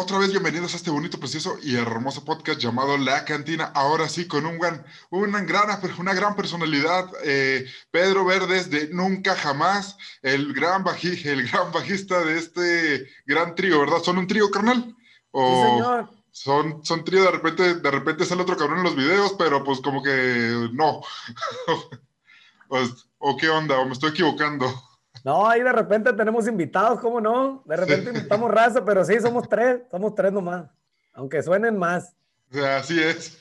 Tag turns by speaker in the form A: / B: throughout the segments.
A: Otra vez bienvenidos a este bonito, precioso y hermoso podcast llamado La Cantina. Ahora sí, con un gran, una, gran, una gran personalidad, eh, Pedro Verdes de Nunca Jamás, el gran, baji, el gran bajista de este gran trío, ¿verdad? ¿Son un trío, carnal?
B: ¿O sí, señor.
A: Son, son trío, de repente, de repente sale otro cabrón en los videos, pero pues como que no. Pues, ¿O qué onda? ¿O me estoy equivocando?
B: No, ahí de repente tenemos invitados, ¿cómo no? De repente invitamos raza, pero sí, somos tres, somos tres nomás, aunque suenen más.
A: Así es.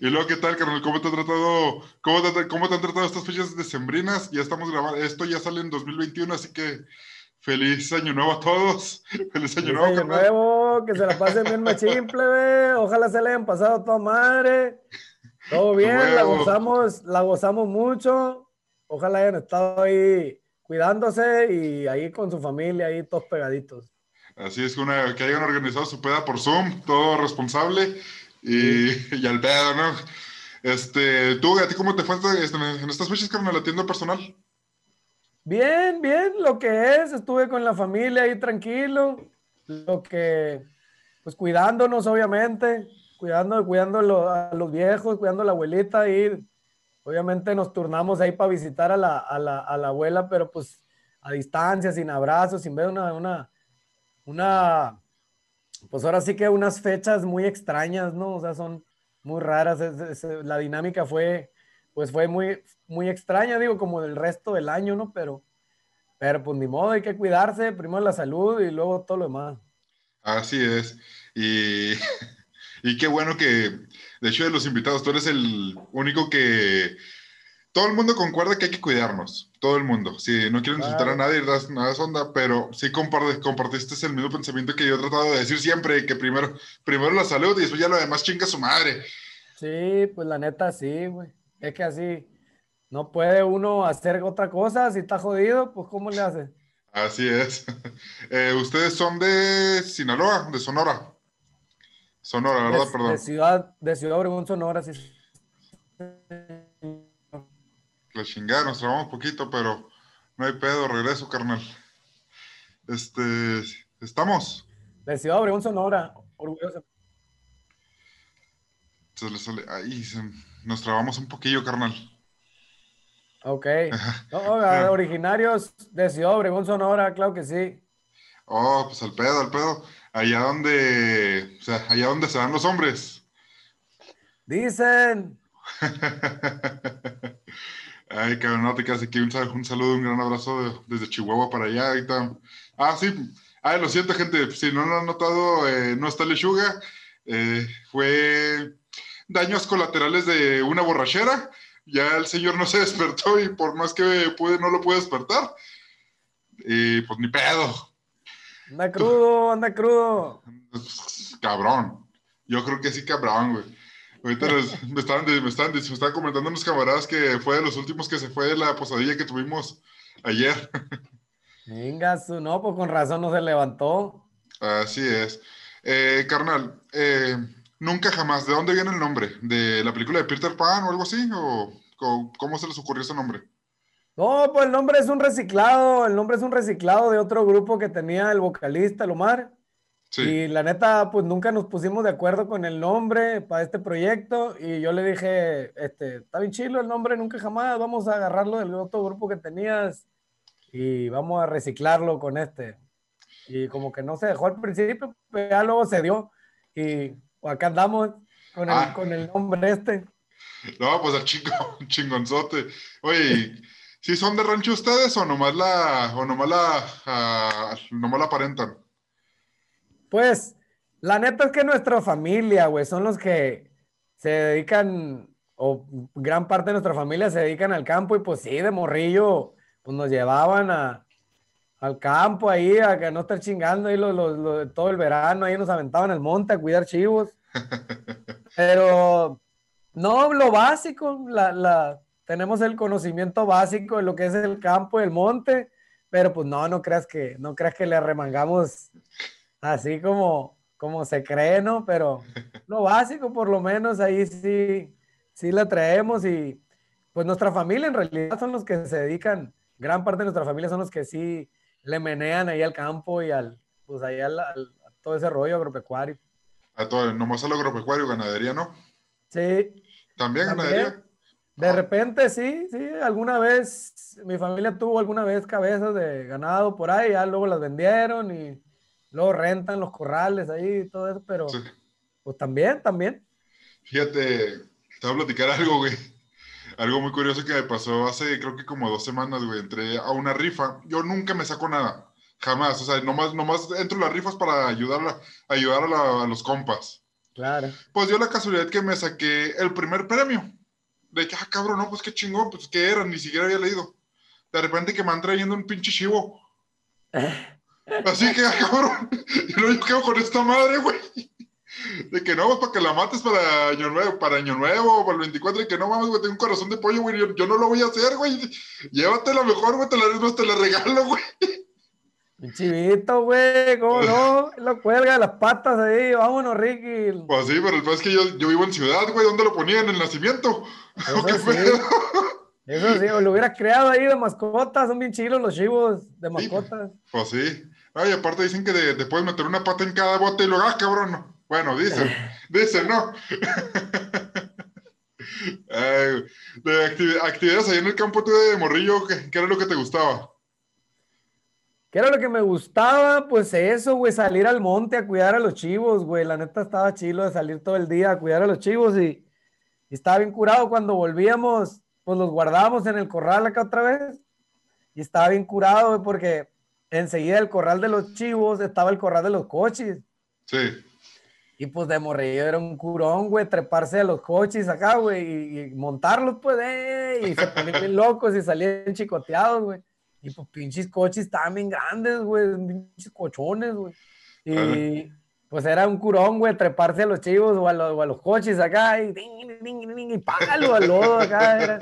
A: Y luego, ¿qué tal, carnal? ¿Cómo te han tratado, cómo te, cómo te han tratado estas fechas decembrinas? Ya estamos grabando, esto ya sale en 2021, así que feliz año nuevo a todos. Feliz año nuevo,
B: año nuevo, que se la pasen bien machimple, ve. Ojalá se le hayan pasado toda madre. Todo bien, la gozamos, la gozamos mucho. Ojalá hayan estado ahí cuidándose y ahí con su familia, ahí todos pegaditos.
A: Así es, una, que hayan organizado su peda por Zoom, todo responsable y, y al pedo, ¿no? Este, tú, ¿a ti cómo te fue en estas fechas, carnal, la tienda personal?
B: Bien, bien, lo que es, estuve con la familia ahí tranquilo, lo que, pues cuidándonos, obviamente, cuidando, cuidando a los viejos, cuidando a la abuelita y Obviamente nos turnamos ahí para visitar a la, a, la, a la, abuela, pero pues a distancia, sin abrazos, sin ver una, una, una, pues ahora sí que unas fechas muy extrañas, ¿no? O sea, son muy raras. la dinámica fue, pues fue muy, muy extraña, digo, como del resto del año, ¿no? Pero, pero pues ni modo, hay que cuidarse, primero la salud y luego todo lo demás.
A: Así es. Y, y qué bueno que, de hecho, de los invitados, tú eres el único que todo el mundo concuerda que hay que cuidarnos, todo el mundo. Si no quiero insultar a nadie, nada es onda, pero sí compartiste el mismo pensamiento que yo he tratado de decir siempre, que primero, primero la salud y después ya lo demás chinga su madre.
B: Sí, pues la neta sí, güey. Es que así no puede uno hacer otra cosa, si está jodido, pues ¿cómo le hace?
A: Así es. Eh, Ustedes son de Sinaloa, de Sonora. Sonora, ¿verdad? Perdón.
B: De Ciudad, de Ciudad Obregón, Sonora, sí.
A: La chingada, nos trabamos poquito, pero no hay pedo, regreso, carnal. Este, ¿estamos?
B: De Ciudad Obregón, Sonora, orgulloso.
A: ahí nos trabamos un poquillo, carnal.
B: Ok. originarios de Ciudad Obregón, Sonora, claro que sí.
A: Oh, pues al pedo, al pedo allá donde, o sea, allá donde se dan los hombres.
B: Dicen.
A: Ay, cabrón, no te quedas aquí. Un, saludo, un gran abrazo desde Chihuahua para allá. Ahorita. Ah, sí. Ay, lo siento, gente. Si no lo han notado, eh, no está lechuga. Eh, fue daños colaterales de una borrachera. Ya el señor no se despertó y por más que pude, no lo pude despertar. Y pues ni pedo.
B: Anda crudo, anda crudo.
A: Cabrón. Yo creo que sí, cabrón, güey. Ahorita me, estaban, me, estaban, me, estaban, comentando unos camaradas que fue de los últimos que se fue de la posadilla que tuvimos ayer.
B: Venga, su, no, pues con razón no se levantó.
A: Así es. Eh, carnal, eh, nunca jamás, ¿de dónde viene el nombre? ¿De la película de Peter Pan o algo así? ¿O, o cómo se les ocurrió ese nombre?
B: No, pues el nombre es un reciclado, el nombre es un reciclado de otro grupo que tenía el vocalista, el Omar. Sí. Y la neta, pues nunca nos pusimos de acuerdo con el nombre para este proyecto. Y yo le dije, este, está bien chilo el nombre, nunca jamás, vamos a agarrarlo del otro grupo que tenías y vamos a reciclarlo con este. Y como que no se dejó al principio, pero ya luego se dio. Y acá andamos con el, ah. con el nombre este.
A: No, pues el chingo, chingonzote. Oye, ¿Sí son de rancho ustedes o nomás la, o nomás la, uh, nomás la aparentan?
B: Pues, la neta es que nuestra familia, güey, son los que se dedican, o gran parte de nuestra familia se dedican al campo y pues sí, de morrillo, pues nos llevaban a, al campo ahí, a que no estar chingando ahí todo el verano, ahí nos aventaban al monte a cuidar chivos. Pero, no, lo básico, la, la, tenemos el conocimiento básico de lo que es el campo, el monte, pero pues no, no creas que, no creas que le arremangamos así como, como se cree, ¿no? Pero lo básico, por lo menos, ahí sí, sí la traemos y pues nuestra familia en realidad son los que se dedican, gran parte de nuestra familia son los que sí le menean ahí al campo y al, pues ahí al, todo ese rollo agropecuario.
A: A todo, nomás al agropecuario, ganadería, ¿no?
B: Sí.
A: ¿También, ganadería?
B: De repente sí, sí, alguna vez, mi familia tuvo alguna vez cabezas de ganado por ahí, ya luego las vendieron y luego rentan los corrales ahí y todo eso, pero pues también, también.
A: Fíjate, te voy a platicar algo, güey. Algo muy curioso que me pasó hace, creo que como dos semanas, güey. Entré a una rifa. Yo nunca me saco nada. Jamás. O sea, nomás, nomás entro en las rifas para ayudar, a, ayudar a, los compas.
B: Claro.
A: Pues dio la casualidad que me saqué el primer premio. De que, ah, cabrón, no, pues qué chingón, pues qué era, ni siquiera había leído. De repente que me van trayendo un pinche chivo. Así que, ah, cabrón, y no yo quedo con esta madre, güey. De que no, pues para que la mates para año nuevo, para año nuevo, para el 24, y que no mames, güey, tengo un corazón de pollo, güey, yo, no lo voy a hacer, güey. Llévatela mejor, güey, te la, te la regalo, güey.
B: Un chivito, güey, ¿cómo no? Lo cuelga de las patas ahí, vámonos, Ricky.
A: Pues sí, pero el es que yo, yo vivo en ciudad, güey, ¿dónde lo ponía? ¿En el nacimiento?
B: Eso sí. Eso sí, o lo hubiera creado ahí de mascotas, son bien chilos los chivos de mascotas.
A: pues sí. Ay, aparte dicen que te puedes meter una pata en cada bote y lo ah, cabrón, no. Bueno, dicen, dicen, ¿no? de actividades ahí en el campo tú de morrillo, ¿qué, ¿qué, era lo que te gustaba?
B: ¿Qué era lo que me gustaba? Pues eso, güey, salir al monte a cuidar a los chivos, güey. La neta estaba chilo de salir todo el día a cuidar a los chivos y, y estaba bien curado cuando volvíamos, pues los guardábamos en el corral acá otra vez. Y estaba bien curado, güey, porque enseguida el corral de los chivos estaba el corral de los coches.
A: Sí.
B: Y pues de morrillo era un curón, güey, treparse a los coches acá, güey, y, montarlos, pues, eh, y se ponían bien locos y salían chicoteados, güey. Y pues pinches coches estaban bien grandes, güey, pinches cochones, güey. Y pues era un curón, güey, treparse a los chivos o a, los, coches acá y, ding, ding, ding, y págalo al lodo acá. Era.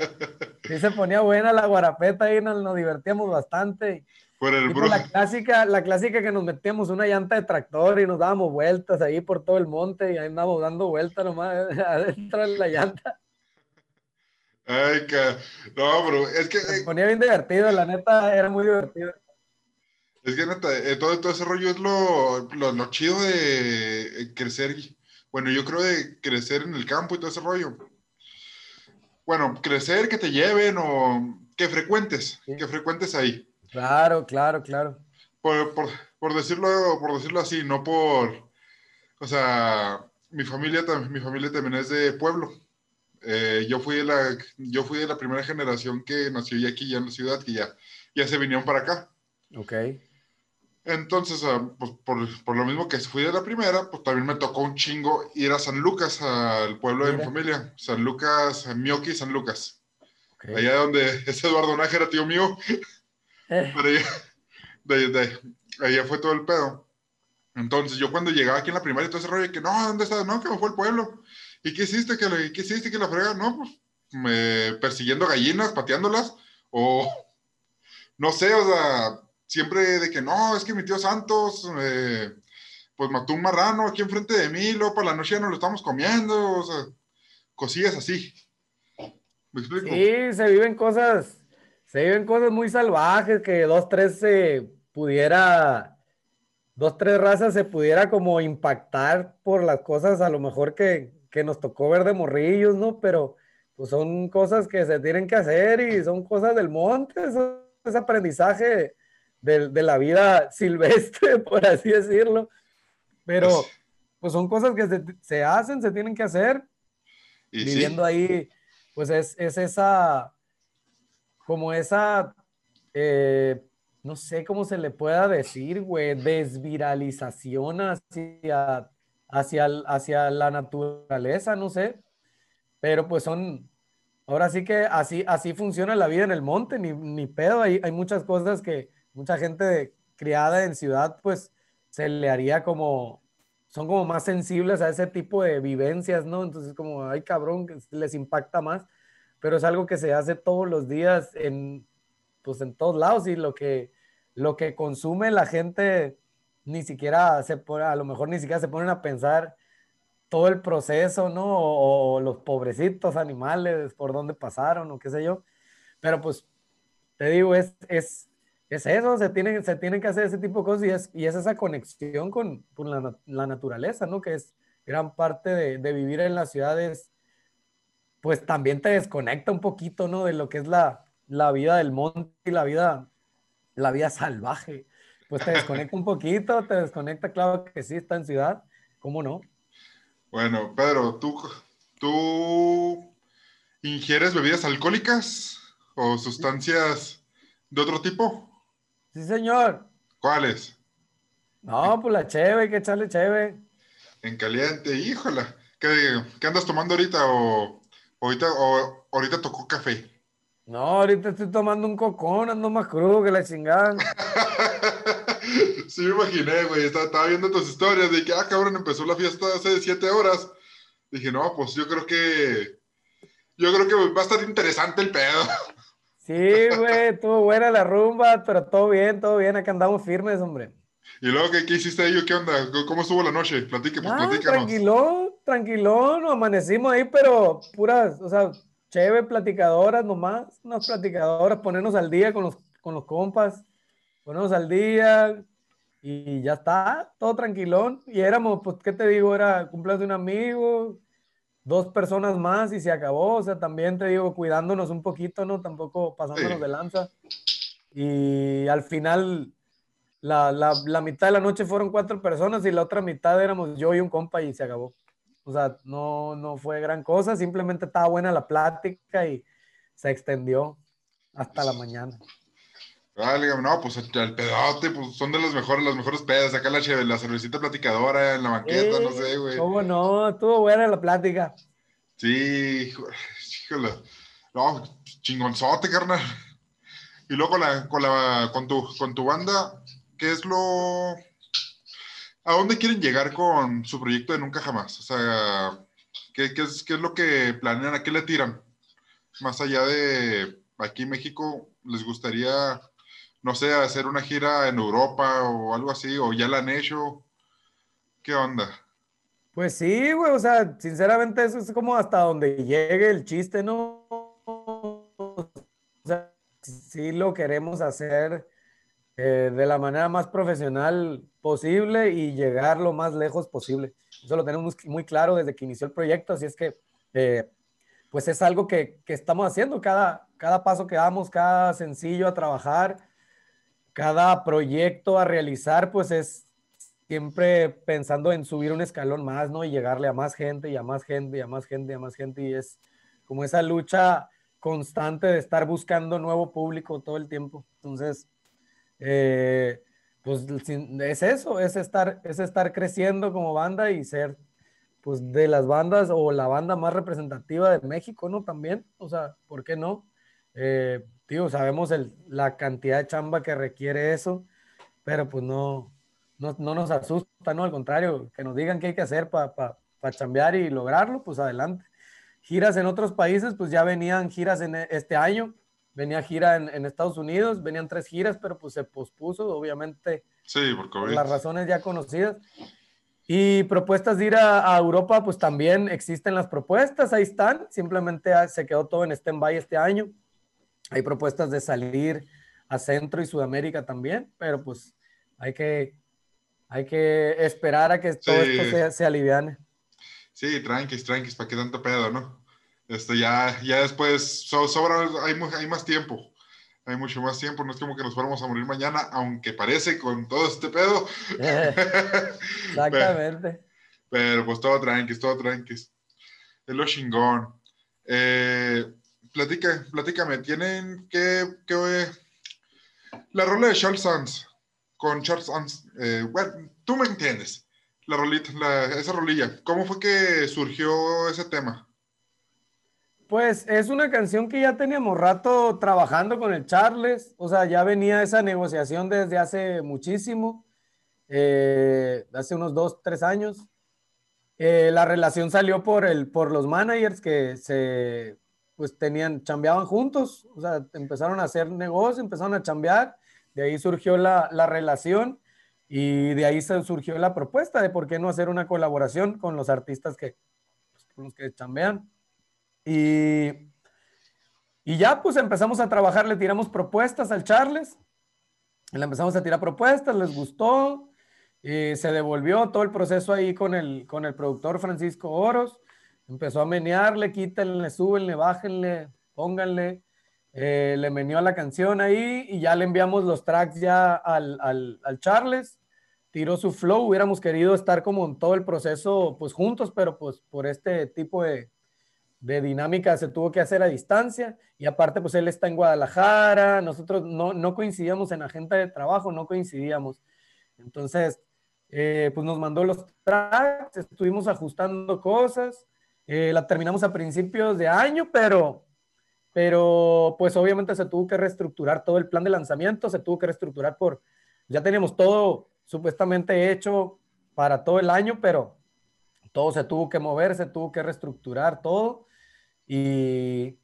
B: Y se ponía buena la guarapeta y nos, nos divertíamos bastante.
A: Por el
B: la clásica, la clásica que nos metíamos una llanta de tractor y nos dábamos vueltas ahí por todo el monte y ahí andábamos dando vueltas nomás adentro de la llanta.
A: Ay, que... No, pero es que...
B: Se ponía bien divertido, la neta, era muy divertido.
A: Es que neta, eh, todo, todo ese rollo es lo, lo, lo, chido de eh, crecer. Bueno, yo creo de crecer en el campo y todo ese rollo. Bueno, crecer, que te lleven o que frecuentes, que frecuentes ahí.
B: Claro, claro, claro.
A: Por, por, por, decirlo, por decirlo así, no por, o sea, mi familia, mi familia también es de pueblo. Eh, yo, fui de la, yo fui de la primera generación que nació ya aquí, ya en la ciudad, que ya, ya se vinieron para acá.
B: Ok.
A: Entonces, ah, pues, por, por, lo mismo que fui de la primera, pues también me tocó un chingo ir a San Lucas, al pueblo de mi familia. San Lucas, Mioki, San Lucas. Allá donde es Eduardo Nájera, tío mío. Eh. Pero de, allá fue todo el pedo. Entonces, yo cuando llegaba aquí en la primaria, todo ese rollo, que no, ¿dónde estás? No, que me fue el pueblo. ¿Y qué hiciste? ¿Qué, ¿Qué hiciste? que la frega? No, pues, persiguiendo gallinas, pateándolas, o no sé, o sea, siempre de que no, es que mi tío Santos, eh, pues mató un marrano aquí enfrente de mí, luego para la noche ya no lo estamos comiendo, o sea, cosillas así. ¿Me explico?
B: Sí, se viven cosas se viven cosas muy salvajes que dos, tres se pudiera, dos, tres razas se pudiera como impactar por las cosas a lo mejor que, que nos tocó ver de morrillos, ¿no? Pero pues son cosas que se tienen que hacer y son cosas del monte, es aprendizaje de, de, la vida silvestre, por así decirlo. Pero pues, pues son cosas que se, se, hacen, se tienen que hacer. ¿Y Viviendo ahí, pues es, es esa como esa, eh, no sé cómo se le pueda decir, güey, desviralización hacia, hacia, hacia la naturaleza, no sé. Pero pues son, ahora sí que así, así funciona la vida en el monte, ni, ni pedo. Hay, hay muchas cosas que mucha gente criada en ciudad, pues se le haría como, son como más sensibles a ese tipo de vivencias, ¿no? Entonces como, ay cabrón, les impacta más pero es algo que se hace todos los días en, pues en todos lados y lo que, lo que consume la gente ni siquiera se a lo mejor ni siquiera se ponen a pensar todo el proceso, ¿no? O, los pobrecitos animales, por dónde pasaron o qué sé yo. Pero pues, te digo, es, es, es eso, se tienen, se tienen que hacer ese tipo de cosas y es, y es esa conexión con, con la, la, naturaleza, ¿no? Que es gran parte de, de, vivir en las ciudades, pues también te desconecta un poquito, ¿no? De lo que es la, la vida del monte y la vida, la vida salvaje. Pues te desconecta un poquito, te desconecta, claro que sí, está en ciudad, ¿cómo no?
A: Bueno, Pedro, ¿tú, tú ingieres bebidas alcohólicas o sustancias de otro tipo?
B: Sí, señor.
A: ¿Cuáles?
B: No, pues la cheve, hay que echarle cheve.
A: En caliente, híjola. ¿Qué, qué andas tomando ahorita? ¿O ahorita, o ahorita tocó café?
B: No, ahorita estoy tomando un cocón, ando más crudo que la chingada.
A: sí, me imaginé, güey. Estaba, estaba, viendo tus historias de que, ah, cabrón, empezó la fiesta hace siete horas. Dije, no, pues yo creo que. Yo creo que va a estar interesante el pedo.
B: Sí, güey, estuvo buena la rumba, pero todo bien, todo bien, acá andamos firmes, hombre.
A: ¿Y luego qué, qué hiciste ahí? ¿Qué onda? ¿Cómo estuvo la noche? Platique, pues,
B: ah, Tranquilón, tranquilón, amanecimos ahí, pero puras, o sea, chévere, platicadoras nomás, unas platicadoras, ponernos al día con los, con los compas, ponernos al día y ya está, todo tranquilón. Y éramos, pues, ¿qué te digo? Era cumpleaños de un amigo, dos personas más y se acabó. O sea, también te digo, cuidándonos un poquito, ¿no? Tampoco pasándonos de lanza. Y al final, la, la, la, mitad de la noche fueron cuatro personas y la otra mitad éramos yo y un compa y se acabó. O sea, no, no fue gran cosa, simplemente estaba buena la plática y se extendió hasta la mañana.
A: Vale, no, pues el, pedote, pues son de los mejores, los mejores pedos. Acá la, la cervecita platicadora en la banqueta, no sé, güey.
B: ¿Cómo no? Estuvo buena la plática.
A: Sí, híjole. No, chingonzote, carnal. Y luego con, la, con, la, con, tu, con tu banda, ¿qué es lo. ¿A dónde quieren llegar con su proyecto de Nunca Jamás? O sea, ¿qué, qué, es, qué es lo que planean? ¿A qué le tiran? Más allá de aquí en México, ¿les gustaría no sé, hacer una gira en Europa o algo así, o ya la han hecho. ¿Qué onda?
B: Pues sí, güey, o sea, sinceramente eso es como hasta donde llegue el chiste, ¿no? O sea, sí lo queremos hacer eh, de la manera más profesional posible y llegar lo más lejos posible. Eso lo tenemos muy claro desde que inició el proyecto, así es que, eh, pues es algo que, que, estamos haciendo, cada, cada paso que damos, cada sencillo a trabajar, cada proyecto a realizar, pues es siempre pensando en subir un escalón más, ¿no? Y llegarle a más gente y a más gente y a más gente y a más gente. Y es como esa lucha constante de estar buscando nuevo público todo el tiempo. Entonces, eh, pues es eso, es estar, es estar creciendo como banda y ser pues de las bandas o la banda más representativa de México, ¿no? También, o sea, ¿por qué no? Eh, Tío, sabemos el, la cantidad de chamba que requiere eso, pero pues no, no, no nos asusta, ¿no? Al contrario, que nos digan qué hay que hacer para pa, pa chambear y lograrlo, pues adelante. Giras en otros países, pues ya venían giras en este año, venía gira en, en Estados Unidos, venían tres giras, pero pues se pospuso, obviamente,
A: sí, por,
B: por las razones ya conocidas. Y propuestas de ir a, a, Europa, pues también existen las propuestas, ahí están, simplemente se quedó todo en stand-by este año. Hay propuestas de salir a Centro y Sudamérica también, pero pues hay que, hay que esperar a que todo esto se, se, aliviane.
A: Sí, tranquis, tranquis, ¿para qué tanto pedo, no? Esto ya, ya después sobra, hay, hay más tiempo hay mucho más tiempo, no es como que nos fuéramos a morir mañana, aunque parece con todo este pedo.
B: Exactamente.
A: pero, pero, pues todo tranquis, todo tranquis. Es lo chingón. Eh, platica, platícame, tienen que, que la rola de Charles Sands con Charles Sands, eh, bueno, tú me entiendes, la rolita, esa rolilla, ¿cómo fue que surgió ese tema?
B: Pues es una canción que ya teníamos rato trabajando con el Charles, o sea, ya venía esa negociación desde hace muchísimo, eh, hace unos dos, tres años. Eh, la relación salió por, el, por los managers que se pues tenían, chambeaban juntos, o sea, empezaron a hacer negocio, empezaron a chambear, de ahí surgió la, la relación y de ahí surgió la propuesta de por qué no hacer una colaboración con los artistas que, pues, con los que chambean. Y, y ya pues empezamos a trabajar, le tiramos propuestas al Charles Le empezamos a tirar propuestas, les gustó, y se devolvió todo el proceso ahí con el, con el productor Francisco Oros. Empezó a menearle, quítenle, súbenle, bájenle, pónganle. Eh, le meneó la canción ahí y ya le enviamos los tracks ya al, al, al Charles tiró su flow. Hubiéramos querido estar como en todo el proceso, pues juntos, pero pues por este tipo de, de dinámica se tuvo que hacer a distancia. Y aparte, pues él está en Guadalajara, nosotros no, no coincidíamos en agenda de trabajo, no coincidíamos. Entonces, eh, pues nos mandó los tracks, estuvimos ajustando cosas, eh, la terminamos a principios de año, pero, pero pues obviamente se tuvo que reestructurar todo el plan de lanzamiento, se tuvo que reestructurar por, ya teníamos todo supuestamente hecho para todo el año, pero todo se tuvo que mover, se tuvo que reestructurar todo. Y,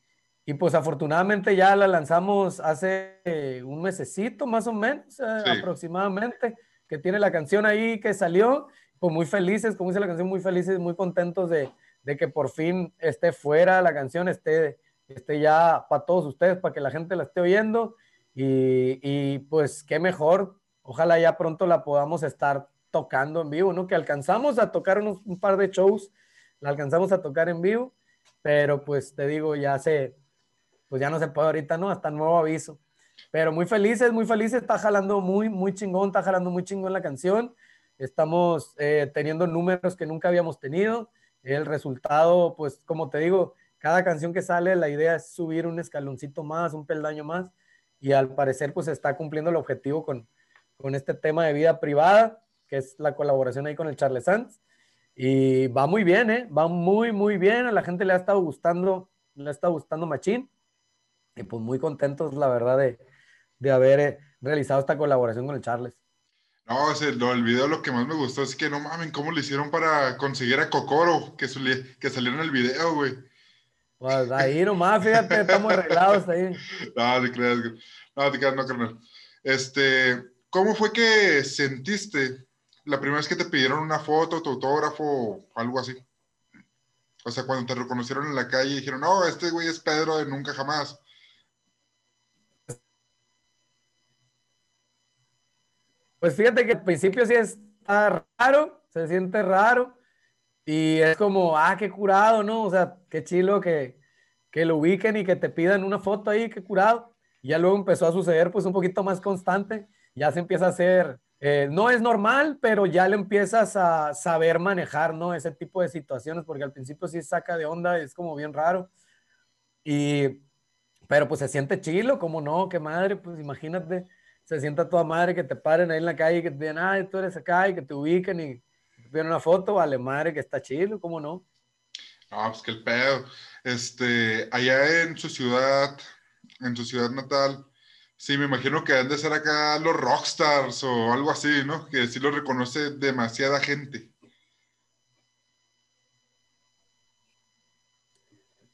B: y pues afortunadamente ya la lanzamos hace un mesecito más o menos, eh, aproximadamente, que tiene la canción ahí que salió. Pues muy felices, como dice la canción, muy felices, muy contentos de, de que por fin esté fuera la canción, esté, esté ya para todos ustedes, para que la gente la esté oyendo. Y, y pues qué mejor Ojalá ya pronto la podamos estar tocando en vivo, ¿no? Que alcanzamos a tocar unos, un par de shows, la alcanzamos a tocar en vivo, pero pues te digo, ya se, pues ya no se puede ahorita, ¿no? Hasta nuevo aviso. Pero muy felices, muy felices, está jalando muy, muy chingón, está jalando muy chingón la canción. Estamos eh, teniendo números que nunca habíamos tenido. El resultado, pues como te digo, cada canción que sale, la idea es subir un escaloncito más, un peldaño más, y al parecer pues está cumpliendo el objetivo con, con este tema de vida privada, que es la colaboración ahí con el Charles Sanz. Y va muy bien, ¿eh? Va muy, muy bien. A la gente le ha estado gustando, le ha estado gustando Machín. Y pues muy contentos, la verdad, de, de haber eh, realizado esta colaboración con el Charles.
A: No, ese, lo, el video lo que más me gustó es que no mamen cómo le hicieron para conseguir a Cocoro, que, que salió en el video, güey.
B: Pues ahí nomás, fíjate, estamos arreglados ahí.
A: No, te creas, no, te creas, no, carnal. Este, ¿Cómo fue que sentiste la primera vez que te pidieron una foto, tu autógrafo o algo así? O sea, cuando te reconocieron en la calle y dijeron, no, este güey es Pedro de Nunca Jamás.
B: Pues fíjate que al principio sí está raro, se siente raro y es como, ah, qué curado, ¿no? O sea, qué chilo que, que lo ubiquen y que te pidan una foto ahí, qué curado. Ya luego empezó a suceder pues un poquito más constante ya se empieza a hacer, eh, no es normal, pero ya le empiezas a saber manejar, ¿no? Ese tipo de situaciones, porque al principio sí saca de onda, es como bien raro. Y, pero pues se siente chilo, como no, qué madre, pues imagínate, se sienta toda madre que te paren ahí en la calle y que te digan, ay, tú eres acá y que te ubiquen y te piden una foto, vale madre que está chilo, ¿cómo no?
A: No, pues que el pedo. Este, allá en su ciudad, en su ciudad natal, Sí, me imagino que han de ser acá los rockstars o algo así, ¿no? Que sí lo reconoce demasiada gente.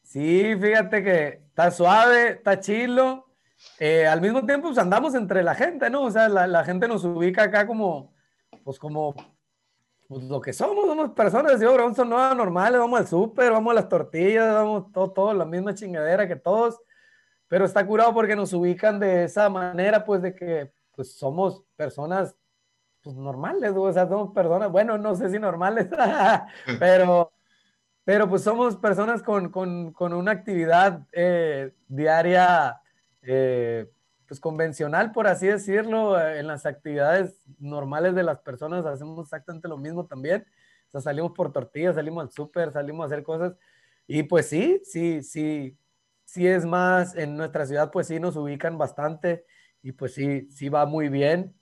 B: Sí, fíjate que está suave, está chilo. Eh, al mismo tiempo, pues andamos entre la gente, ¿no? O sea, la, gente nos ubica acá como, pues como, pues lo que somos, somos personas, yo, son no normales, vamos al súper, vamos a las tortillas, vamos todo, todo, la misma chingadera que todos pero está curado porque nos ubican de esa manera, pues de que pues somos personas pues, normales, o sea, somos personas, bueno, no sé si normales, pero, pero pues somos personas con, con, con una actividad eh, diaria, eh, pues convencional, por así decirlo, en las actividades normales de las personas hacemos exactamente lo mismo también, o sea, salimos por tortillas, salimos al súper, salimos a hacer cosas, y pues sí, sí, sí, sí es más, en nuestra ciudad pues sí nos ubican bastante y pues sí, sí va muy bien.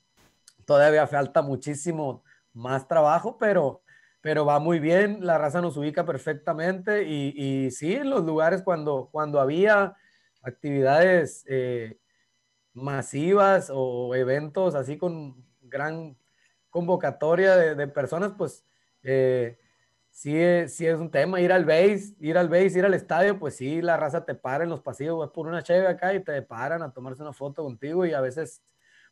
B: Todavía falta muchísimo más trabajo, pero, pero va muy bien, la raza nos ubica perfectamente y, y sí, en los lugares cuando, cuando había actividades eh, masivas o eventos así con gran convocatoria de, de personas, pues eh, sí, es un tema, ir al base, ir al base, ir al estadio, pues sí, la raza te para en los pasillos, vas por una cheve acá y te paran a tomarse una foto contigo y a veces,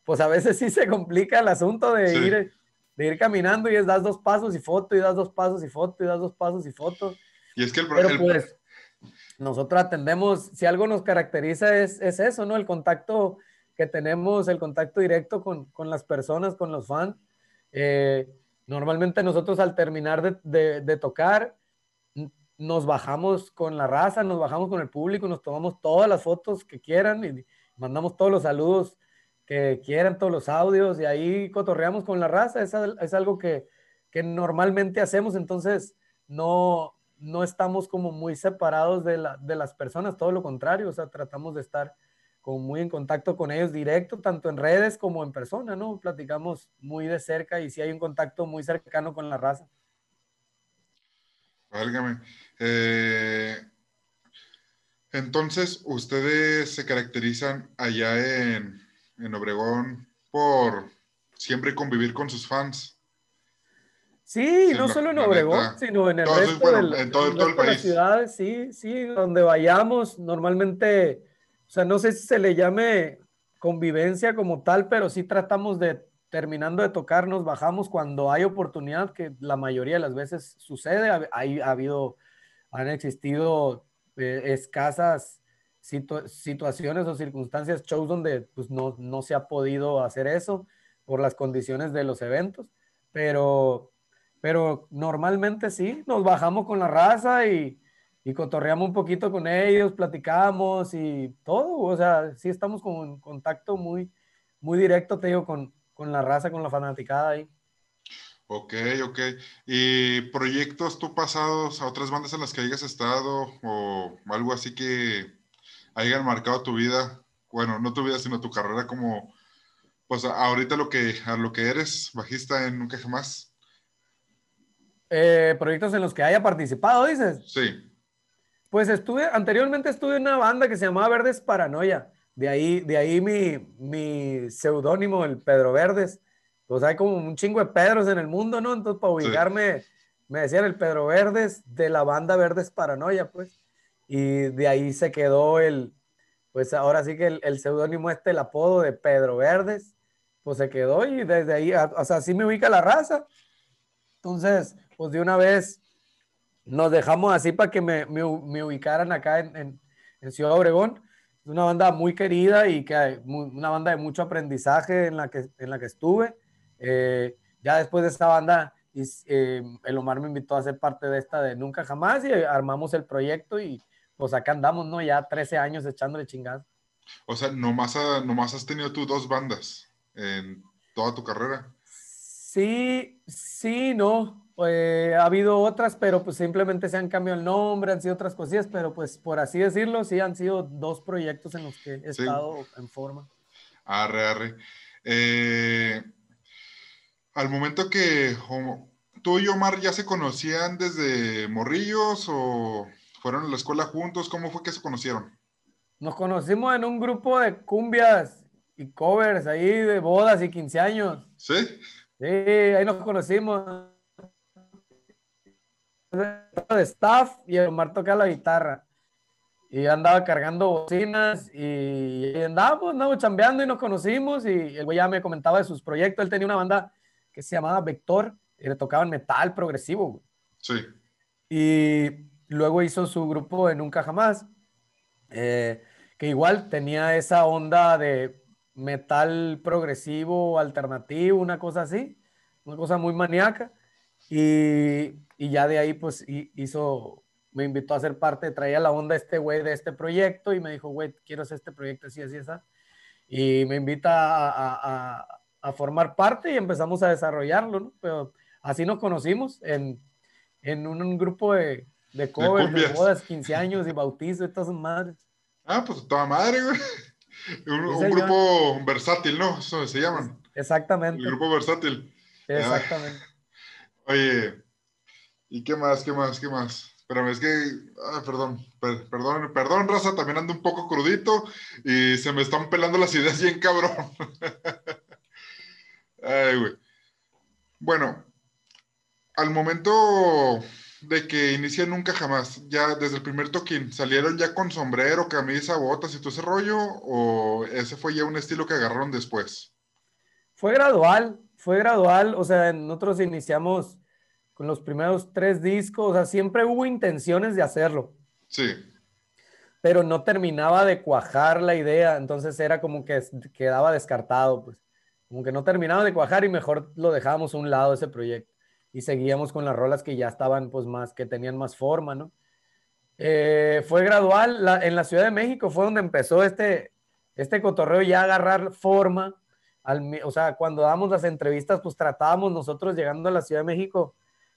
B: pues a veces sí se complica el asunto de, ir, de ir caminando y es das dos pasos y foto y das dos pasos y foto y das dos pasos y foto.
A: Y es que el,
B: Pero pues nosotros atendemos, si algo nos caracteriza es, es eso, ¿no? El contacto que tenemos el contacto directo con, con las personas, con los fans. Eh, normalmente nosotros al terminar de, de, tocar, nos bajamos con la raza, nos bajamos con el público, nos tomamos todas las fotos que quieran y mandamos todos los saludos que quieran, todos los audios y ahí cotorreamos con la raza. Es, es algo que, que normalmente hacemos, entonces no, no estamos como muy separados de, la, de las personas, todo lo contrario, o sea, tratamos de estar como muy en contacto con ellos directo, tanto en redes como en persona, ¿no? Platicamos muy de cerca y sí hay un contacto muy cercano con la raza.
A: Válgame. Eh, entonces, ustedes se caracterizan allá en, en Obregón por siempre convivir con sus fans.
B: Sí, no solo en Obregón, sino en el resto, del, todo, el país. las ciudades, sí, sí, donde vayamos, normalmente, o sea, no sé si se le llame convivencia como tal, pero sí tratamos de, terminando de tocar, nos bajamos cuando hay oportunidad, que la mayoría de las veces sucede, ha, ha habido, han existido eh, escasas situaciones o circunstancias, shows donde pues no, no se ha podido hacer eso por las condiciones de los eventos, pero pero normalmente sí, nos bajamos con la raza y, y cotorreamos un poquito con ellos, platicamos y todo, o sea, sí estamos con contacto muy, muy directo, te digo, con, con la raza, con la fanaticada ahí.
A: Ok, ok. ¿Y proyectos tú pasados a otras bandas en las que hayas estado o algo así que hayan marcado tu vida? Bueno, no tu vida, sino tu carrera como, pues ahorita lo que, a lo que eres, bajista en Nunca Jamás.
B: Eh, proyectos en los que haya participado, dices.
A: Sí.
B: Pues estuve, anteriormente estuve en una banda que se llamaba Verdes Paranoia. De ahí, de ahí mi, mi seudónimo, el Pedro Verdes. Pues hay como un chingo de Pedros en el mundo, ¿no? Entonces, para ubicarme, me decían el Pedro Verdes de la banda Verdes Paranoia, pues. Y de ahí se quedó el, pues ahora sí que el, el seudónimo este, el apodo de Pedro Verdes, pues se quedó y desde ahí, o sea, así me ubica la raza. Entonces, pues de una vez nos dejamos así para que me, me, ubicaran acá en, en, Ciudad Obregón. Es una banda muy querida y que una banda de mucho aprendizaje en la que, en la que estuve. Eh, ya después de esta banda, eh, el Omar me invitó a ser parte de esta de Nunca Jamás y armamos el proyecto y pues acá andamos, ¿no? Ya 13 años echándole chingadas.
A: O sea, nomás, nomás has tenido tú dos bandas en toda tu carrera.
B: Sí, sí, no. Eh, ha habido otras, pero pues simplemente se han cambiado el nombre, han sido otras cosillas, pero pues por así decirlo, sí han sido dos proyectos en los que he estado en forma.
A: Arre, arre. Eh, al momento que tú y Omar ya se conocían desde morrillos o fueron a la escuela juntos, ¿cómo fue que se conocieron?
B: Nos conocimos en un grupo de cumbias y covers ahí de bodas y 15 años.
A: ¿Sí?
B: Sí, ahí nos conocimos de staff y Omar toca la guitarra. Y andaba cargando bocinas y, andábamos, andábamos chambeando y nos conocimos y el güey ya me comentaba de sus proyectos. Él tenía una banda que se llamaba Vector y le tocaban metal progresivo.
A: Sí.
B: Y luego hizo su grupo de Nunca Jamás, eh, que igual tenía esa onda de metal progresivo, alternativo, una cosa así, una cosa muy maníaca. Y y ya de ahí pues hizo, me invitó a ser parte, traía la onda este güey de este proyecto y me dijo, güey, quiero hacer este proyecto así, así, así. Y me invita a, a, a, formar parte y empezamos a desarrollarlo, ¿no? Pero así nos conocimos en, en un, grupo de, de covers, de, bodas, 15 años y bautizo y todas madres.
A: Ah, pues toda madre, güey. Un, grupo versátil, ¿no? Eso se llaman.
B: Exactamente.
A: El grupo versátil.
B: Exactamente.
A: Oye, ¿Y qué más? ¿Qué más? ¿Qué más? Espérame, es que, ah, perdón, perdón, perdón, raza, también ando un poco crudito y se me están pelando las ideas bien cabrón. Ay, güey. Bueno, al momento de que inicia Nunca Jamás, ya desde el primer toquín, ¿salieron ya con sombrero, camisa, botas y todo ese rollo? ¿O ese fue ya un estilo que agarraron después?
B: Fue gradual, fue gradual, o sea, nosotros iniciamos con los primeros tres discos, o sea, siempre hubo intenciones de hacerlo.
A: Sí.
B: pero no terminaba de cuajar la idea, entonces era como que quedaba descartado, pues, como que no terminaba de cuajar y mejor lo dejábamos a un lado ese proyecto y seguíamos con las rolas que ya estaban, pues, más, que tenían más forma, ¿no? Eh, fue gradual, en la Ciudad de México fue donde empezó este, este cotorreo ya a agarrar forma, o sea, cuando dábamos las entrevistas, pues tratábamos nosotros llegando a la Ciudad de México,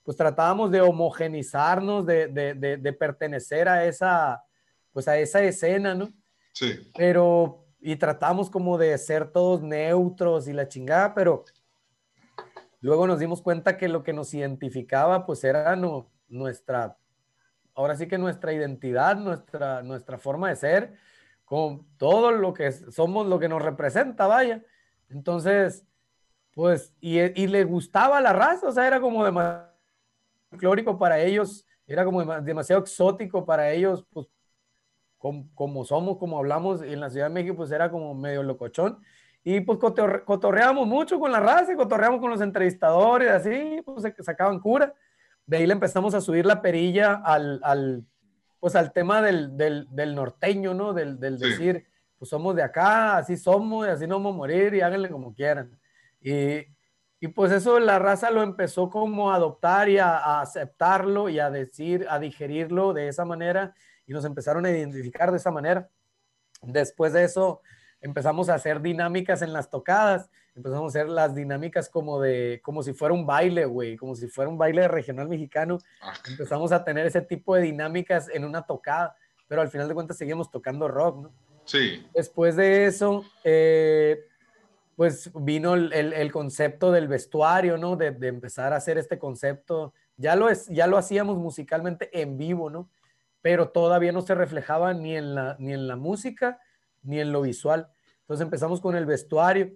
B: pues tratábamos de homogenizarnos, de, de, de pertenecer a esa, pues a esa escena, ¿no?
A: Sí.
B: Pero, y tratamos como de ser todos neutros y la chingada, pero luego nos dimos cuenta que lo que nos identificaba, pues era no, nuestra, ahora sí que nuestra identidad, nuestra, nuestra forma de ser, con todo lo que somos, lo que nos representa, vaya. Entonces, pues, y, y le gustaba la raza, o sea, era como demasiado clórico para ellos, era como demasiado exótico para ellos, pues como, somos, como hablamos en la Ciudad de México, pues era como medio locochón. Y pues cotorreamos mucho con la raza, cotorreamos con los entrevistadores, así, pues se sacaban cura. De ahí le empezamos a subir la perilla al, al pues al tema del, del, del norteño, ¿no? Del, del decir, pues somos de acá, así somos y así no vamos a morir y háganle como quieran. Y, y pues eso la raza lo empezó como a adoptar y a, a, aceptarlo y a decir, a digerirlo de esa manera y nos empezaron a identificar de esa manera. Después de eso empezamos a hacer dinámicas en las tocadas, empezamos a hacer las dinámicas como de, como si fuera un baile, güey, como si fuera un baile regional mexicano. Ah. Empezamos a tener ese tipo de dinámicas en una tocada, pero al final de cuentas seguimos tocando rock, ¿no?
A: Sí.
B: Después de eso, eh, pues vino el, el, concepto del vestuario, ¿no? De, empezar a hacer este concepto. Ya lo, es, ya lo hacíamos musicalmente en vivo, ¿no? pero todavía no se reflejaba ni en la, ni en la música ni en lo visual. Entonces empezamos con el vestuario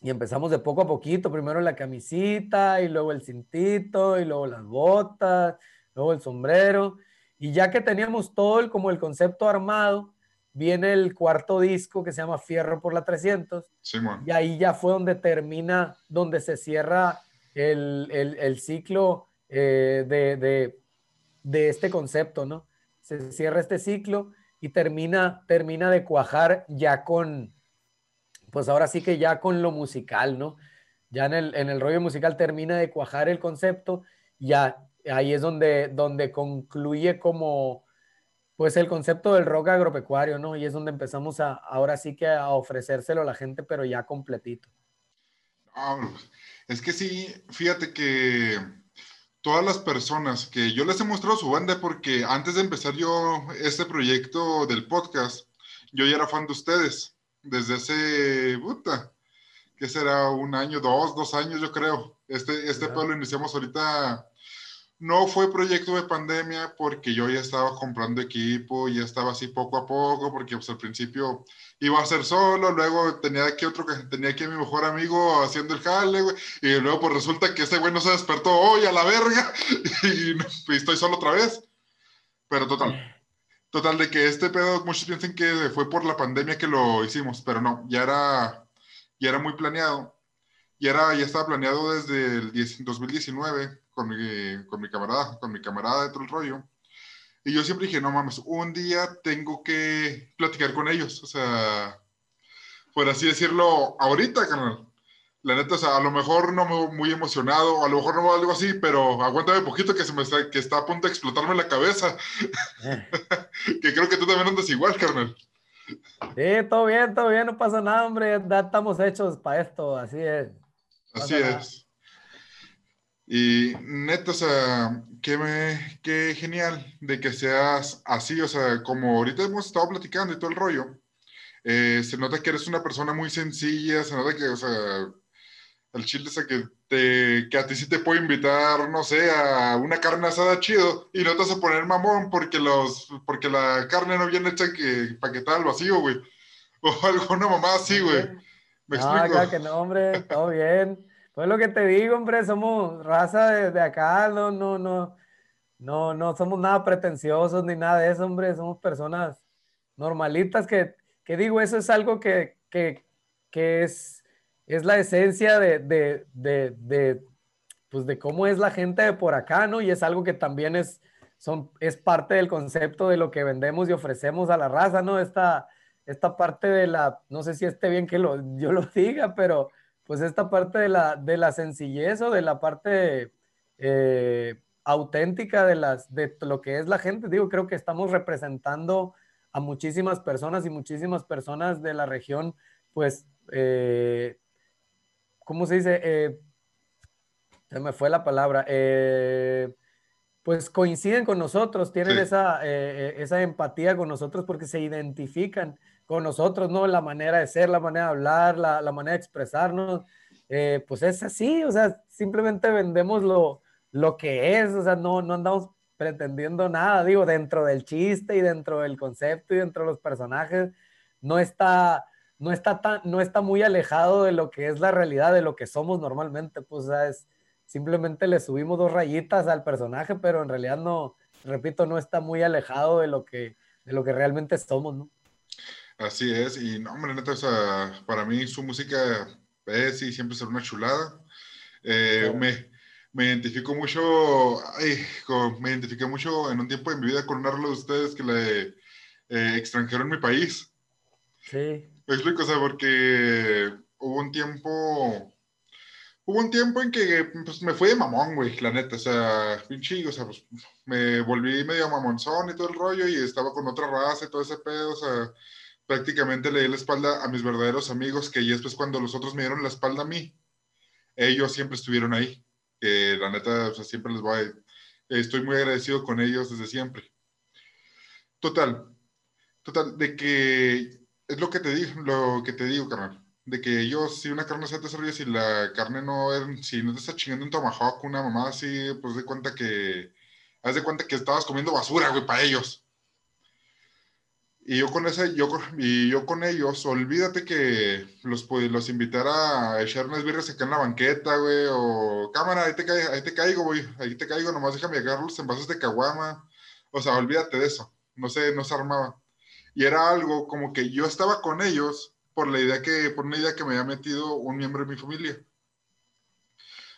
B: y empezamos de poco a poquito, primero la camisita y luego el cintito y luego las botas, luego el sombrero. Y ya que teníamos todo como el concepto armado, viene el cuarto disco que se llama Fierro por la 300. y ahí ya fue donde termina, donde se cierra el, el, el ciclo eh, de, de, de este concepto, ¿no? Se cierra este ciclo y termina, termina de cuajar ya con, pues ahora sí que ya con lo musical, ¿no? Ya en el, en el rollo musical termina de cuajar el concepto, ya ahí es donde, donde concluye como, pues el concepto del rock agropecuario, ¿no? Y es donde empezamos a, ahora sí que a ofrecérselo a la gente, pero ya completito.
A: Ah, es que sí, fíjate que todas las personas que yo les he mostrado su banda porque antes de empezar yo este proyecto del podcast, yo ya era fan de ustedes desde hace, puta, que será un año, dos, dos años yo creo. Este, este lo iniciamos ahorita no fue proyecto de pandemia porque yo ya estaba comprando equipo, ya estaba así poco a poco, porque pues al principio iba a ser solo, luego tenía aquí otro que tenía aquí a mi mejor amigo haciendo el jale, y luego pues resulta que ese güey no se despertó hoy a la verga y, estoy solo otra vez. Pero total, total de que este pedo, muchos piensan que fue por la pandemia que lo hicimos, pero no, ya era, ya era muy planeado, y era, ya estaba planeado desde el 2019 con mi, con mi camarada, con mi camarada de todo el rollo. Y yo siempre dije, no mames, un día tengo que platicar con ellos. O sea, por así decirlo, ahorita, carnal. La neta, o sea, a lo mejor no me muy emocionado, a lo mejor no algo así, pero aguántame poquito que se me está, que está a punto de explotarme la cabeza. Eh. que creo que tú también andas igual, carnal.
B: Sí, todo bien, todo bien, no pasa nada, hombre. Ya estamos hechos para esto, así es.
A: así es. Y neto, o sea, qué, me, qué genial de que seas así, o sea, como ahorita hemos estado platicando y todo el rollo, eh, se nota que eres una persona muy sencilla, se nota que, o sea, el chile es que, te, que a ti sí te puede invitar, no sé, a una carne asada chido y no te vas a poner mamón porque, los, porque la carne no viene hecha que paquetada al vacío, güey. O alguna mamá así, güey.
B: ¿Me no, explico? que no, hombre, todo bien. Pues lo que te digo, hombre, somos raza de, acá, no, no, no, no, no somos nada pretenciosos ni nada de eso, hombre, somos personas normalitas que, que digo, eso es algo que, que, que es, es la esencia de, de, de, de, pues de cómo es la gente de por acá, ¿no? Y es algo que también es son, es parte del concepto de lo que vendemos y ofrecemos a la raza, ¿no? Esta, esta parte de la, no sé si esté bien que lo, yo lo diga, pero pues esta parte de la, de la sencillez o de la parte eh, auténtica de, las, de lo que es la gente. Digo, creo que estamos representando a muchísimas personas y muchísimas personas de la región, pues, eh, ¿cómo se dice? Eh, se me fue la palabra. Eh, pues coinciden con nosotros, tienen esa, esa empatía con nosotros porque se identifican con nosotros, ¿no? La manera de ser, la manera de hablar, la, la manera de expresarnos. pues es así, o sea, simplemente vendemos lo, lo que es, o sea, no, no andamos pretendiendo nada, digo, dentro del chiste y dentro del concepto y dentro de los personajes, no está, no está, tan, no está muy alejado de lo que es la realidad, de lo que somos normalmente, pues, o es, simplemente le subimos dos rayitas al personaje, pero en realidad no, repito, no está muy alejado de lo que, de lo que realmente somos, ¿no?
A: Así es, y no, hombre, neta, o sea, para mí su música es y siempre será una chulada. Eh, me, me identifico mucho, ay, me identifiqué mucho en un tiempo de mi vida con un arlo de ustedes que le eh, extranjero en mi país.
B: Sí.
A: Me explico, o sea, porque hubo un tiempo, hubo un tiempo en que pues, me fui de mamón, güey, la neta, o sea, pinche, o sea, pues, me volví medio mamonzón y todo el rollo y estaba con otra raza y todo ese pedo, o sea, prácticamente le di la espalda a mis verdaderos amigos que después cuando los otros me dieron la espalda a mí, ellos siempre estuvieron ahí que la neta, o sea, siempre les voy a... Estoy muy agradecido con ellos desde siempre. Total, total, de que es lo que te digo, lo que te digo, carnal. De que yo, si una carne se te desarrolla, si la carne no, si no te está chingando un tomahawk, una mamá así, pues de cuenta que, haz de cuenta que estabas comiendo basura, güey, para ellos. Y yo con ese, yo, y yo con ellos, olvídate que los, pues, los invitara a echar unas birras acá en la banqueta, güey, o cámara, ahí te, ahí te caigo, güey, ahí te caigo, nomás déjame agarrar los envases de caguama. O sea, olvídate de eso, no sé, no se armaba. Y era algo como que yo estaba con ellos por la idea que, por una idea que me había metido un miembro de mi familia.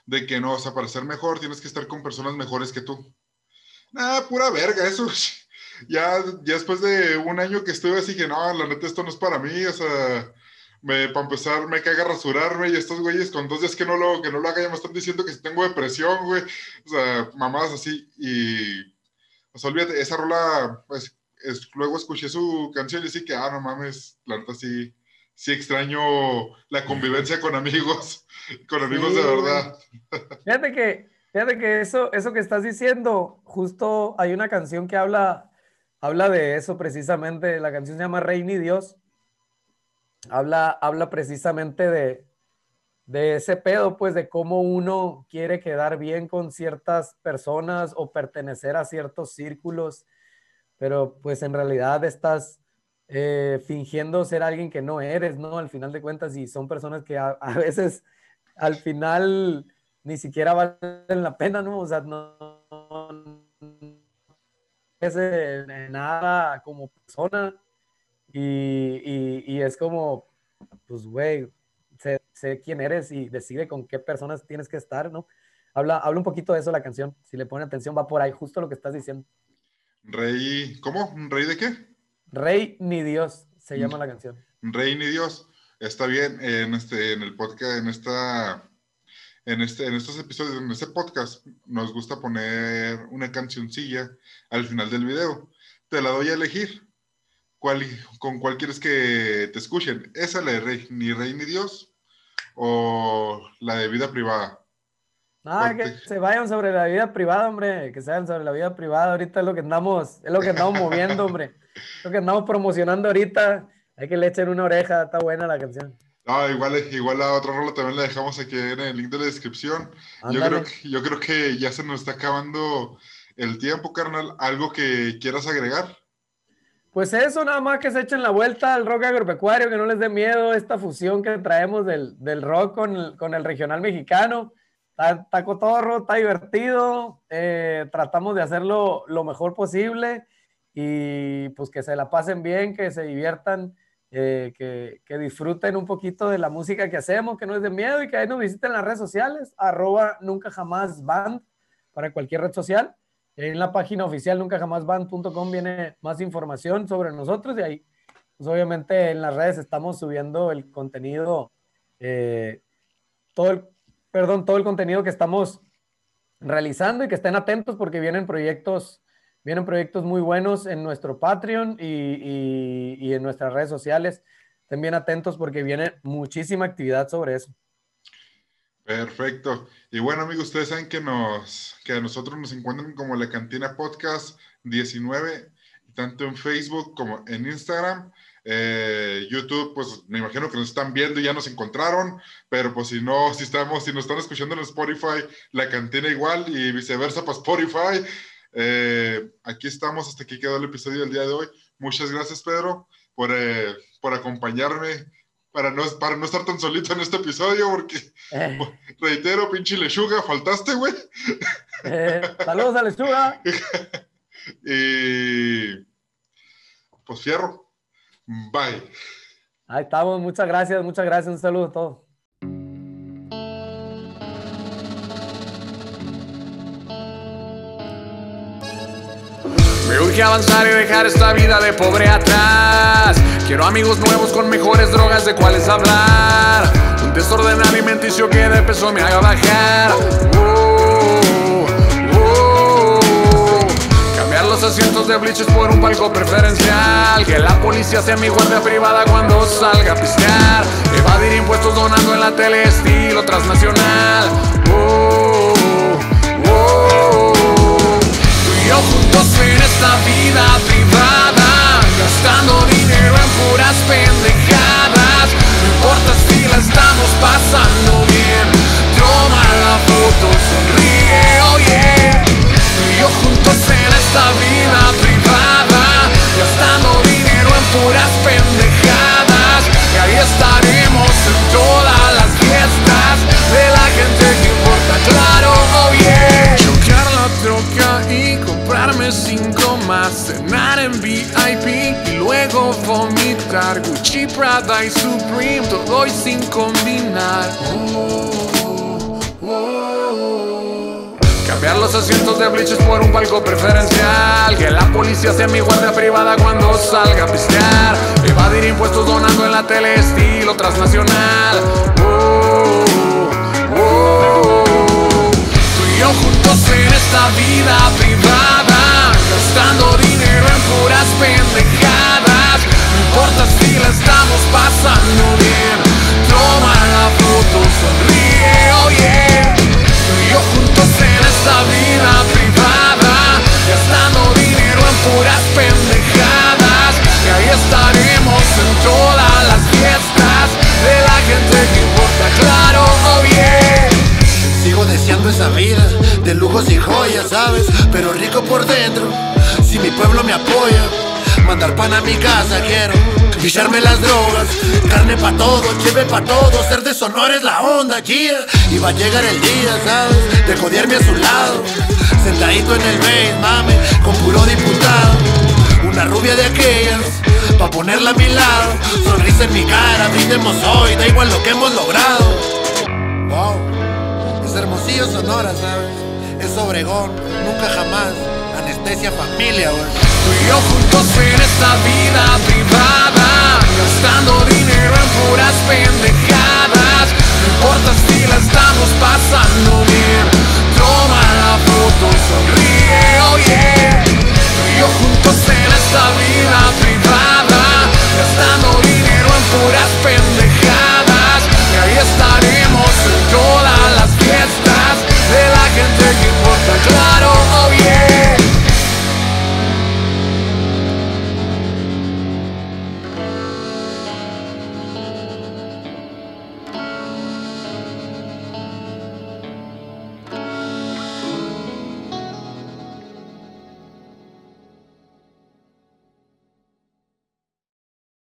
A: De que no, o sea, para ser mejor tienes que estar con personas mejores que tú. Nada, pura verga, eso ya, ya después de un año que estuve así que no, la neta esto no es para mí, o sea, me, para empezar me caga rasurarme y estos güeyes con dos días que no lo, que no lo haga ya me están diciendo que tengo depresión, güey, o sea, mamadas así y, o sea, olvídate, esa rola, pues, es, luego escuché su canción y sí que, ah, no mames, la neta sí, sí extraño la convivencia con amigos, con amigos de verdad.
B: Fíjate que, fíjate que eso, eso que estás diciendo, justo hay una canción que habla habla de eso precisamente. La canción se llama Rey ni Dios. Habla, habla precisamente de, de ese pedo, pues de cómo uno quiere quedar bien con ciertas personas o pertenecer a ciertos círculos, pero pues en realidad estás eh, fingiendo ser alguien que no eres, ¿no? Al final de cuentas, y son personas que a, a veces al final ni siquiera valen la pena, ¿no? O sea, no, de nada como persona y, es como, pues, güey, sé, quién eres y decide con qué personas tienes que estar, ¿no? Habla, habla un poquito de eso la canción. Si le ponen atención, va por ahí, justo lo que estás diciendo.
A: Rey, ¿cómo? ¿Rey de qué?
B: Rey ni Dios se llama la canción.
A: Rey ni Dios. Está bien, en, este, en el podcast, en esta en, este, en estos episodios, en este podcast, nos gusta poner una cancioncilla al final del video. Te la doy a elegir. ¿Cuál, ¿Con cuál quieres que te escuchen? ¿Esa la de Rey, ni Rey ni Dios? ¿O la de vida privada?
B: Ah, que se vayan sobre la vida privada, hombre, que se vayan sobre la vida privada. Ahorita es lo que andamos, es lo que andamos moviendo, hombre. lo que andamos promocionando ahorita. Hay que le echen una oreja, está buena la canción.
A: Ah, igual, igual la otra rola también la dejamos aquí en el link de la descripción. Yo creo, yo creo que ya se nos está acabando el tiempo, carnal. ¿Algo que quieras agregar?
B: Pues eso, nada más que se echen la vuelta al rock agropecuario, que no les dé miedo esta fusión que traemos del, rock con el, regional mexicano. Está, cotorro, está divertido, eh, tratamos de hacerlo lo mejor posible y pues que se la pasen bien, que se diviertan eh, que, disfruten un poquito de la música que hacemos, que no es de miedo y que ahí nos visiten en las redes sociales, arroba nunca jamás band para cualquier red social. En la página oficial nuncajamasband.com viene más información sobre nosotros y ahí, pues obviamente en las redes estamos subiendo el contenido, eh, todo el, perdón, todo el contenido que estamos realizando y que estén atentos porque vienen proyectos, vienen proyectos muy buenos en nuestro Patreon y, y en nuestras redes sociales. Estén bien atentos porque viene muchísima actividad sobre eso.
A: Perfecto. Y bueno, amigos, ustedes saben que, nos, que a nosotros nos encuentran como La Cantina Podcast 19, tanto en Facebook como en Instagram. Eh, YouTube, pues me imagino que nos están viendo y ya nos encontraron, pero pues si no, si estamos, si nos están escuchando en Spotify, La Cantina igual y viceversa para Spotify. Eh, aquí estamos, hasta aquí quedó el episodio del día de hoy. Muchas gracias, Pedro, por, eh, por acompañarme para no, para no estar tan solito en este episodio, porque eh. reitero, pinche lechuga, faltaste, güey.
B: Saludos a lechuga.
A: y pues fierro. Bye.
B: Ahí estamos, muchas gracias, muchas gracias, un saludo a todos.
C: Urge avanzar y dejar esta vida de pobre atrás. Quiero amigos nuevos con mejores drogas de cuales hablar. Un desorden alimenticio que de peso me haga bajar. Uh, uh. Cambiar los asientos de bliches por un palco preferencial. Que la policía sea mi guardia privada cuando salga a pistear. Evadir impuestos donando en la tele estilo transnacional. Uh, yo juntos en esta vida privada, gastando dinero en puras pendejadas. No importa si la estamos pasando bien, toma la foto, sonríe, oye. Tú yo juntos en esta vida privada, Gucci, Prada y Supreme, todo y sin combinar. Cambiar los asientos de bliches por un palco preferencial. Que la policía sea mi guardia privada cuando salga a pistear. Evadir impuestos donando en la tele estilo transnacional. Tú y yo juntos en esta vida privada. Gastando dinero en puras pendejadas. Importa si la estamos pasando bien. Toma la foto, sonríe, oye. Tú y yo juntos en esta vida privada. Gastando dinero en puras pendejadas. Y ahí estaremos en todas las fiestas de la gente que importa, claro, oye.
D: Sigo deseando esa vida de lujos y joyas, ¿sabes? Pero rico por dentro, si mi pueblo me apoya. Mandar pan a mi casa quiero, ficharme las drogas, carne pa' todo, cheve pa' todo, ser de sonor es la onda, yeah. Y va a llegar el día, ¿sabes? De joderme a su lado, sentadito en el base, mame, con puro diputado. Una rubia de aquellas, pa' ponerla a mi lado, sonrisa en mi cara, brindemos hoy, da igual lo que hemos logrado. Wow. Es Hermosillo Sonora, ¿sabes? Es Obregón, nunca jamás decía familia, güey.
C: Tú y yo juntos en esta vida privada, gastando dinero en puras pendejadas. No importa si la estamos pasando bien. Toma la foto, sonríe. Oh yeah. Tú y yo juntos en esta vida privada, gastando dinero en puras pendejadas. Y ahí estaremos en todas las fiestas de la gente que importa, claro. Oh yeah.